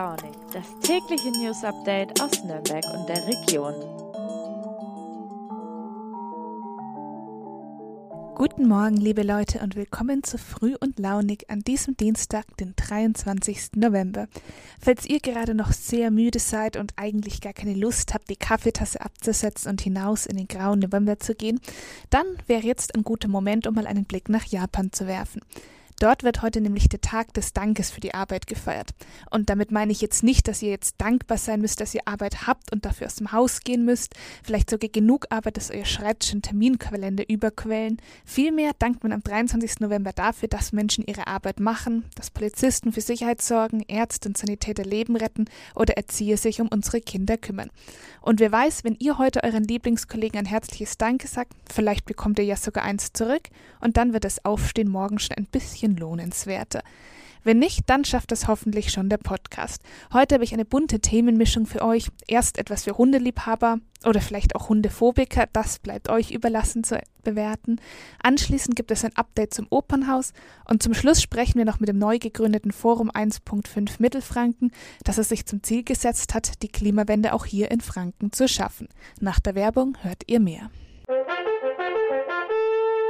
Launig, das tägliche News Update aus Nürnberg und der Region. Guten Morgen, liebe Leute, und willkommen zu Früh und Launig an diesem Dienstag, den 23. November. Falls ihr gerade noch sehr müde seid und eigentlich gar keine Lust habt, die Kaffeetasse abzusetzen und hinaus in den grauen November zu gehen, dann wäre jetzt ein guter Moment, um mal einen Blick nach Japan zu werfen. Dort wird heute nämlich der Tag des Dankes für die Arbeit gefeiert. Und damit meine ich jetzt nicht, dass ihr jetzt dankbar sein müsst, dass ihr Arbeit habt und dafür aus dem Haus gehen müsst, vielleicht sogar genug Arbeit, dass euer Schreibtisch und Terminkalender überquellen. Vielmehr dankt man am 23. November dafür, dass Menschen ihre Arbeit machen, dass Polizisten für Sicherheit sorgen, Ärzte und Sanitäter Leben retten oder Erzieher sich um unsere Kinder kümmern. Und wer weiß, wenn ihr heute euren Lieblingskollegen ein herzliches Danke sagt, vielleicht bekommt ihr ja sogar eins zurück und dann wird das Aufstehen morgen schon ein bisschen bisschen lohnenswerter. Wenn nicht, dann schafft es hoffentlich schon der Podcast. Heute habe ich eine bunte Themenmischung für euch. Erst etwas für Hundeliebhaber oder vielleicht auch Hundephobiker, das bleibt euch überlassen zu bewerten. Anschließend gibt es ein Update zum Opernhaus und zum Schluss sprechen wir noch mit dem neu gegründeten Forum 1.5 Mittelfranken, das es sich zum Ziel gesetzt hat, die Klimawende auch hier in Franken zu schaffen. Nach der Werbung hört ihr mehr.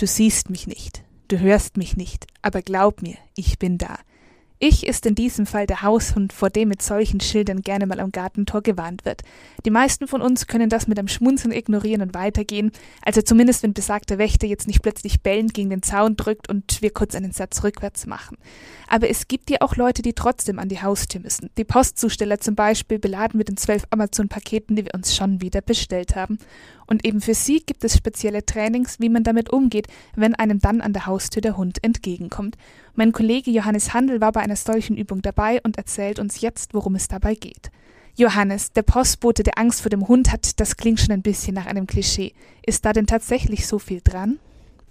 Du siehst mich nicht, du hörst mich nicht, aber glaub mir, ich bin da. Ich ist in diesem Fall der Haushund, vor dem mit solchen Schildern gerne mal am Gartentor gewarnt wird. Die meisten von uns können das mit einem Schmunzeln ignorieren und weitergehen, also zumindest wenn besagter Wächter jetzt nicht plötzlich bellend gegen den Zaun drückt und wir kurz einen Satz rückwärts machen. Aber es gibt ja auch Leute, die trotzdem an die Haustür müssen. Die Postzusteller zum Beispiel beladen mit den zwölf Amazon-Paketen, die wir uns schon wieder bestellt haben. Und eben für sie gibt es spezielle Trainings, wie man damit umgeht, wenn einem dann an der Haustür der Hund entgegenkommt. Mein Kollege Johannes Handel war bei einer solchen Übung dabei und erzählt uns jetzt, worum es dabei geht. Johannes, der Postbote, der Angst vor dem Hund hat, das klingt schon ein bisschen nach einem Klischee. Ist da denn tatsächlich so viel dran?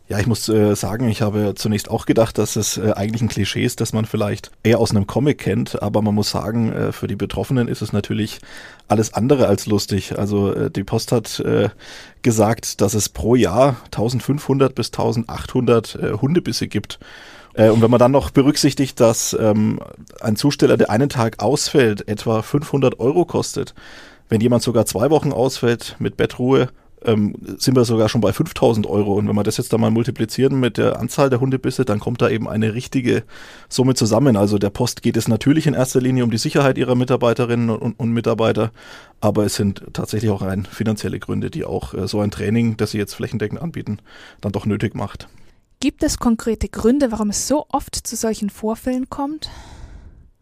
Ja, ich muss äh, sagen, ich habe zunächst auch gedacht, dass es äh, eigentlich ein Klischee ist, das man vielleicht eher aus einem Comic kennt, aber man muss sagen, äh, für die Betroffenen ist es natürlich alles andere als lustig. Also äh, die Post hat äh, gesagt, dass es pro Jahr 1500 bis 1800 äh, Hundebisse gibt. Äh, und wenn man dann noch berücksichtigt, dass ähm, ein Zusteller, der einen Tag ausfällt, etwa 500 Euro kostet, wenn jemand sogar zwei Wochen ausfällt mit Bettruhe ähm, sind wir sogar schon bei 5000 Euro. Und wenn wir das jetzt da mal multiplizieren mit der Anzahl der Hundebisse, dann kommt da eben eine richtige Summe zusammen. Also der Post geht es natürlich in erster Linie um die Sicherheit ihrer Mitarbeiterinnen und, und Mitarbeiter, aber es sind tatsächlich auch rein finanzielle Gründe, die auch äh, so ein Training, das sie jetzt flächendeckend anbieten, dann doch nötig macht. Gibt es konkrete Gründe, warum es so oft zu solchen Vorfällen kommt?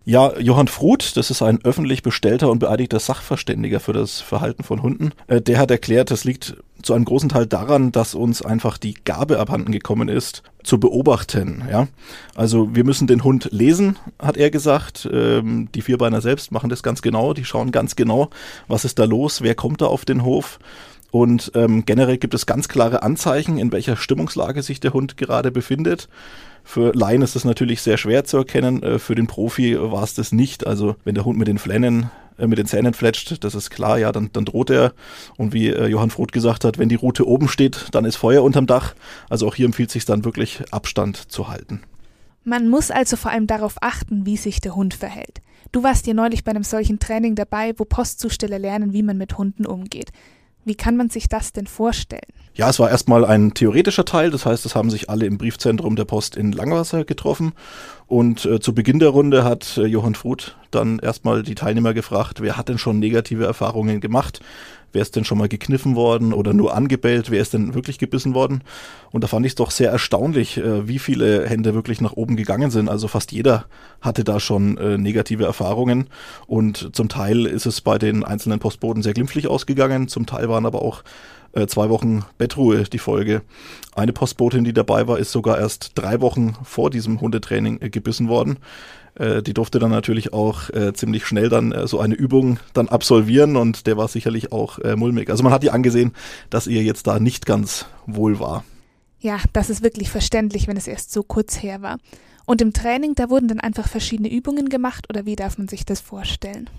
Ja, Johann Fruth, das ist ein öffentlich bestellter und beeidigter Sachverständiger für das Verhalten von Hunden, äh, der hat erklärt, das liegt zu einem großen Teil daran, dass uns einfach die Gabe abhanden gekommen ist, zu beobachten. Ja, also wir müssen den Hund lesen, hat er gesagt. Ähm, die Vierbeiner selbst machen das ganz genau. Die schauen ganz genau, was ist da los, wer kommt da auf den Hof. Und ähm, generell gibt es ganz klare Anzeichen, in welcher Stimmungslage sich der Hund gerade befindet. Für Laien ist das natürlich sehr schwer zu erkennen. Äh, für den Profi war es das nicht. Also wenn der Hund mit den Flennen äh, mit den Zähnen fletscht, das ist klar, ja, dann, dann droht er. Und wie äh, Johann Froth gesagt hat, wenn die Route oben steht, dann ist Feuer unterm Dach. Also auch hier empfiehlt sich dann wirklich Abstand zu halten. Man muss also vor allem darauf achten, wie sich der Hund verhält. Du warst ja neulich bei einem solchen Training dabei, wo Postzusteller lernen, wie man mit Hunden umgeht. Wie kann man sich das denn vorstellen? Ja, es war erstmal ein theoretischer Teil, das heißt, es haben sich alle im Briefzentrum der Post in Langwasser getroffen. Und äh, zu Beginn der Runde hat äh, Johann Fruth dann erstmal die Teilnehmer gefragt, wer hat denn schon negative Erfahrungen gemacht? Wer ist denn schon mal gekniffen worden oder nur angebellt, wer ist denn wirklich gebissen worden. Und da fand ich es doch sehr erstaunlich, äh, wie viele Hände wirklich nach oben gegangen sind. Also fast jeder hatte da schon äh, negative Erfahrungen und zum Teil ist es bei den einzelnen Postboten sehr glimpflich ausgegangen, zum Teil waren aber auch äh, zwei Wochen Bettruhe die Folge. Eine Postbotin, die dabei war, ist sogar erst drei Wochen vor diesem Hundetraining äh, gebissen worden. Äh, die durfte dann natürlich auch äh, ziemlich schnell dann äh, so eine Übung dann absolvieren und der war sicherlich auch äh, mulmig. Also man hat ihr angesehen, dass ihr jetzt da nicht ganz wohl war. Ja, das ist wirklich verständlich, wenn es erst so kurz her war. Und im Training, da wurden dann einfach verschiedene Übungen gemacht oder wie darf man sich das vorstellen?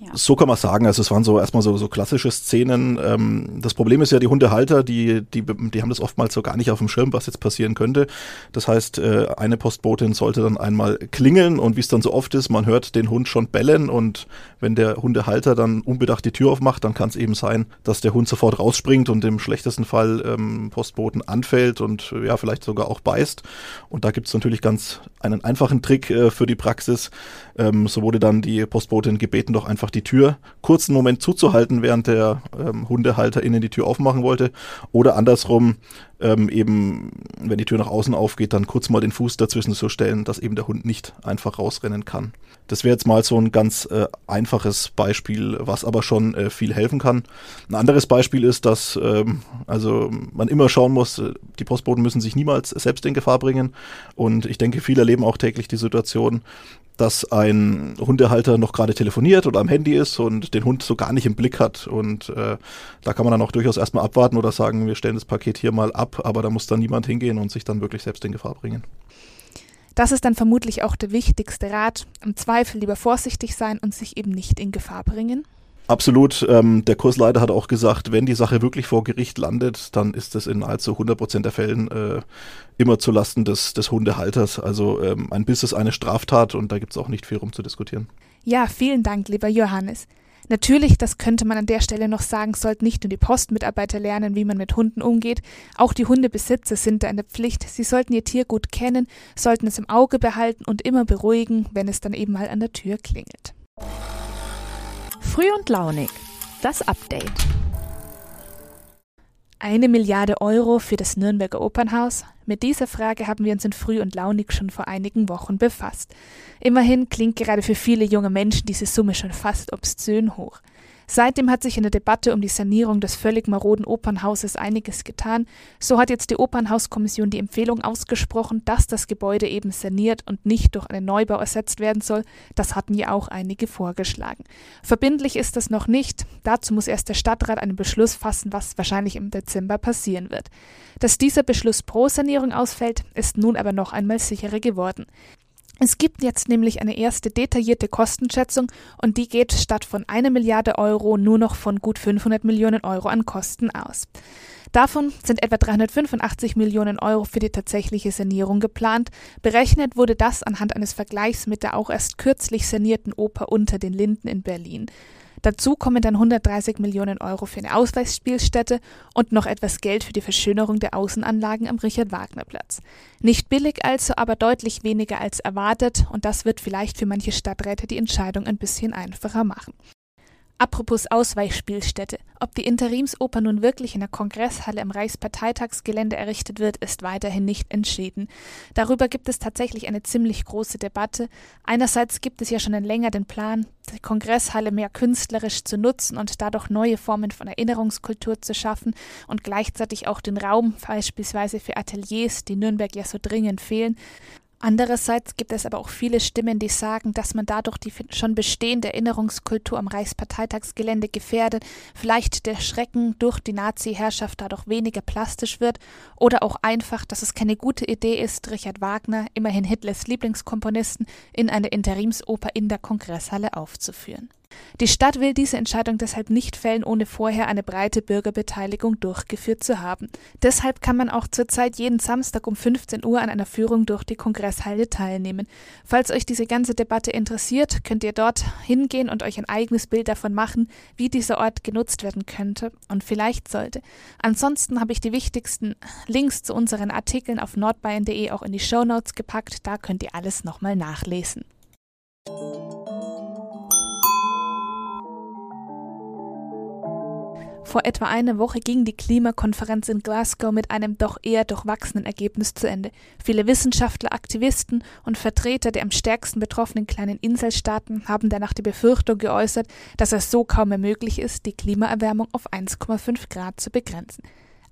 Ja. So kann man sagen. Also es waren so erstmal so, so klassische Szenen. Ähm, das Problem ist ja, die Hundehalter, die, die, die haben das oftmals so gar nicht auf dem Schirm, was jetzt passieren könnte. Das heißt, äh, eine Postbotin sollte dann einmal klingeln und wie es dann so oft ist, man hört den Hund schon bellen und wenn der Hundehalter dann unbedacht die Tür aufmacht, dann kann es eben sein, dass der Hund sofort rausspringt und im schlechtesten Fall ähm, Postboten anfällt und ja, vielleicht sogar auch beißt. Und da gibt es natürlich ganz einen einfachen Trick äh, für die Praxis. Ähm, so wurde dann die Postbotin gebeten, doch einfach die Tür kurzen Moment zuzuhalten, während der ähm, Hundehalter innen die Tür aufmachen wollte. Oder andersrum, ähm, eben, wenn die Tür nach außen aufgeht, dann kurz mal den Fuß dazwischen zu stellen, dass eben der Hund nicht einfach rausrennen kann. Das wäre jetzt mal so ein ganz äh, einfaches Beispiel, was aber schon äh, viel helfen kann. Ein anderes Beispiel ist, dass ähm, also man immer schauen muss, äh, die Postboten müssen sich niemals selbst in Gefahr bringen. Und ich denke, viele erleben auch täglich die Situation, dass ein Hundehalter noch gerade telefoniert oder am Handy ist und den Hund so gar nicht im Blick hat. Und äh, da kann man dann auch durchaus erstmal abwarten oder sagen, wir stellen das Paket hier mal ab, aber da muss dann niemand hingehen und sich dann wirklich selbst in Gefahr bringen. Das ist dann vermutlich auch der wichtigste Rat. Im Zweifel lieber vorsichtig sein und sich eben nicht in Gefahr bringen. Absolut. Ähm, der Kursleiter hat auch gesagt, wenn die Sache wirklich vor Gericht landet, dann ist es in nahezu 100 Prozent der Fällen äh, immer zulasten des, des Hundehalters. Also ähm, ein Biss ist eine Straftat und da gibt es auch nicht viel rum zu diskutieren. Ja, vielen Dank, lieber Johannes. Natürlich, das könnte man an der Stelle noch sagen, sollten nicht nur die Postmitarbeiter lernen, wie man mit Hunden umgeht, auch die Hundebesitzer sind da in der Pflicht. Sie sollten ihr Tier gut kennen, sollten es im Auge behalten und immer beruhigen, wenn es dann eben mal an der Tür klingelt. Früh und launig. Das Update. Eine Milliarde Euro für das Nürnberger Opernhaus? Mit dieser Frage haben wir uns in Früh und Launig schon vor einigen Wochen befasst. Immerhin klingt gerade für viele junge Menschen diese Summe schon fast obszön hoch. Seitdem hat sich in der Debatte um die Sanierung des völlig maroden Opernhauses einiges getan. So hat jetzt die Opernhauskommission die Empfehlung ausgesprochen, dass das Gebäude eben saniert und nicht durch einen Neubau ersetzt werden soll. Das hatten ja auch einige vorgeschlagen. Verbindlich ist das noch nicht. Dazu muss erst der Stadtrat einen Beschluss fassen, was wahrscheinlich im Dezember passieren wird. Dass dieser Beschluss pro Sanierung ausfällt, ist nun aber noch einmal sicherer geworden. Es gibt jetzt nämlich eine erste detaillierte Kostenschätzung und die geht statt von einer Milliarde Euro nur noch von gut 500 Millionen Euro an Kosten aus. Davon sind etwa 385 Millionen Euro für die tatsächliche Sanierung geplant. Berechnet wurde das anhand eines Vergleichs mit der auch erst kürzlich sanierten Oper Unter den Linden in Berlin. Dazu kommen dann 130 Millionen Euro für eine Ausweichsspielstätte und noch etwas Geld für die Verschönerung der Außenanlagen am Richard-Wagner-Platz. Nicht billig also, aber deutlich weniger als erwartet und das wird vielleicht für manche Stadträte die Entscheidung ein bisschen einfacher machen. Apropos Ausweichspielstätte. Ob die Interimsoper nun wirklich in der Kongresshalle im Reichsparteitagsgelände errichtet wird, ist weiterhin nicht entschieden. Darüber gibt es tatsächlich eine ziemlich große Debatte. Einerseits gibt es ja schon länger den Plan, die Kongresshalle mehr künstlerisch zu nutzen und dadurch neue Formen von Erinnerungskultur zu schaffen und gleichzeitig auch den Raum beispielsweise für Ateliers, die Nürnberg ja so dringend fehlen. Andererseits gibt es aber auch viele Stimmen, die sagen, dass man dadurch die schon bestehende Erinnerungskultur am Reichsparteitagsgelände gefährdet, vielleicht der Schrecken durch die Nazi-Herrschaft dadurch weniger plastisch wird oder auch einfach, dass es keine gute Idee ist, Richard Wagner, immerhin Hitlers Lieblingskomponisten, in eine Interimsoper in der Kongresshalle aufzuführen. Die Stadt will diese Entscheidung deshalb nicht fällen, ohne vorher eine breite Bürgerbeteiligung durchgeführt zu haben. Deshalb kann man auch zurzeit jeden Samstag um 15 Uhr an einer Führung durch die Kongresshalle teilnehmen. Falls euch diese ganze Debatte interessiert, könnt ihr dort hingehen und euch ein eigenes Bild davon machen, wie dieser Ort genutzt werden könnte und vielleicht sollte. Ansonsten habe ich die wichtigsten Links zu unseren Artikeln auf nordbayern.de auch in die Show Notes gepackt, da könnt ihr alles nochmal nachlesen. Vor etwa einer Woche ging die Klimakonferenz in Glasgow mit einem doch eher durchwachsenen Ergebnis zu Ende. Viele Wissenschaftler, Aktivisten und Vertreter der am stärksten betroffenen kleinen Inselstaaten haben danach die Befürchtung geäußert, dass es so kaum mehr möglich ist, die Klimaerwärmung auf 1,5 Grad zu begrenzen.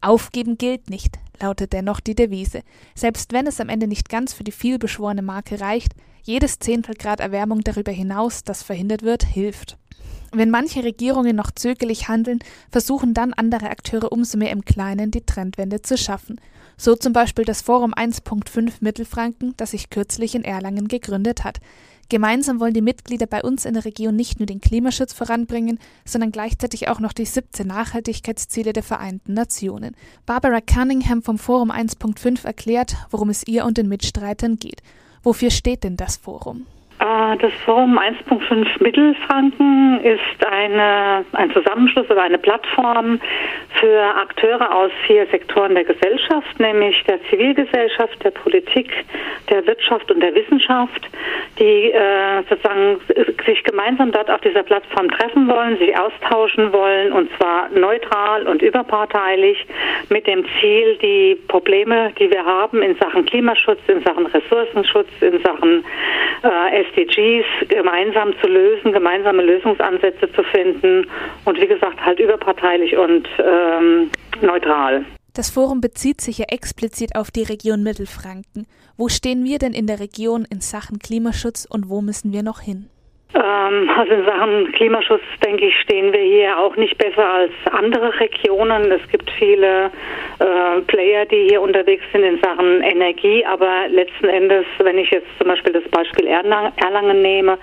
Aufgeben gilt nicht, lautet dennoch die Devise. Selbst wenn es am Ende nicht ganz für die vielbeschworene Marke reicht, jedes Zehntel Grad Erwärmung darüber hinaus, das verhindert wird, hilft. Wenn manche Regierungen noch zögerlich handeln, versuchen dann andere Akteure umso mehr im Kleinen die Trendwende zu schaffen. So zum Beispiel das Forum 1.5 Mittelfranken, das sich kürzlich in Erlangen gegründet hat. Gemeinsam wollen die Mitglieder bei uns in der Region nicht nur den Klimaschutz voranbringen, sondern gleichzeitig auch noch die 17 Nachhaltigkeitsziele der Vereinten Nationen. Barbara Cunningham vom Forum 1.5 erklärt, worum es ihr und den Mitstreitern geht. Wofür steht denn das Forum? Das Forum 1.5 Mittelfranken ist eine, ein Zusammenschluss oder eine Plattform für Akteure aus vier Sektoren der Gesellschaft, nämlich der Zivilgesellschaft, der Politik, der Wirtschaft und der Wissenschaft, die äh, sozusagen sich gemeinsam dort auf dieser Plattform treffen wollen, sich austauschen wollen und zwar neutral und überparteilich mit dem Ziel, die Probleme, die wir haben in Sachen Klimaschutz, in Sachen Ressourcenschutz, in Sachen SDGs gemeinsam zu lösen, gemeinsame Lösungsansätze zu finden und wie gesagt halt überparteilich und ähm, neutral. Das Forum bezieht sich ja explizit auf die Region Mittelfranken. Wo stehen wir denn in der Region in Sachen Klimaschutz und wo müssen wir noch hin? Ähm, also in Sachen Klimaschutz, denke ich, stehen wir hier auch nicht besser als andere Regionen. Es gibt viele äh, Player, die hier unterwegs sind in Sachen Energie, aber letzten Endes, wenn ich jetzt zum Beispiel das Beispiel Erlangen nehme,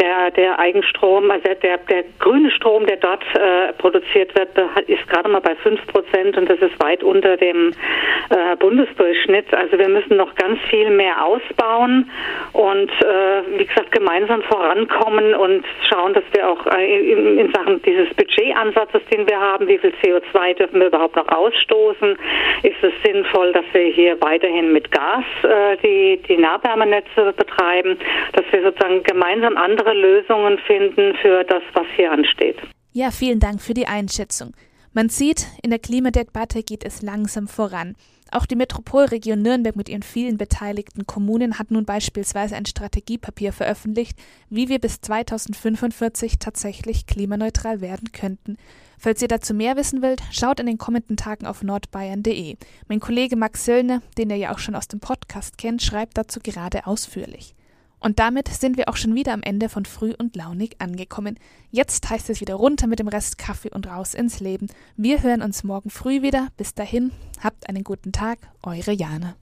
der, der Eigenstrom, also der, der grüne Strom, der dort äh, produziert wird, ist gerade mal bei 5 Prozent und das ist weit unter dem äh, Bundesdurchschnitt. Also wir müssen noch ganz viel mehr ausbauen und äh, wie gesagt gemeinsam vorankommen kommen und schauen, dass wir auch äh, in Sachen dieses Budgetansatzes, den wir haben, wie viel CO2 dürfen wir überhaupt noch ausstoßen, ist es sinnvoll, dass wir hier weiterhin mit Gas äh, die, die Nahwärmenetze betreiben, dass wir sozusagen gemeinsam andere Lösungen finden für das, was hier ansteht. Ja, vielen Dank für die Einschätzung. Man sieht, in der Klimadebatte geht es langsam voran. Auch die Metropolregion Nürnberg mit ihren vielen beteiligten Kommunen hat nun beispielsweise ein Strategiepapier veröffentlicht, wie wir bis 2045 tatsächlich klimaneutral werden könnten. Falls ihr dazu mehr wissen wollt, schaut in den kommenden Tagen auf nordbayern.de. Mein Kollege Max Söllner, den ihr ja auch schon aus dem Podcast kennt, schreibt dazu gerade ausführlich. Und damit sind wir auch schon wieder am Ende von Früh und Launig angekommen. Jetzt heißt es wieder runter mit dem Rest Kaffee und raus ins Leben. Wir hören uns morgen früh wieder. Bis dahin, habt einen guten Tag, eure Jana.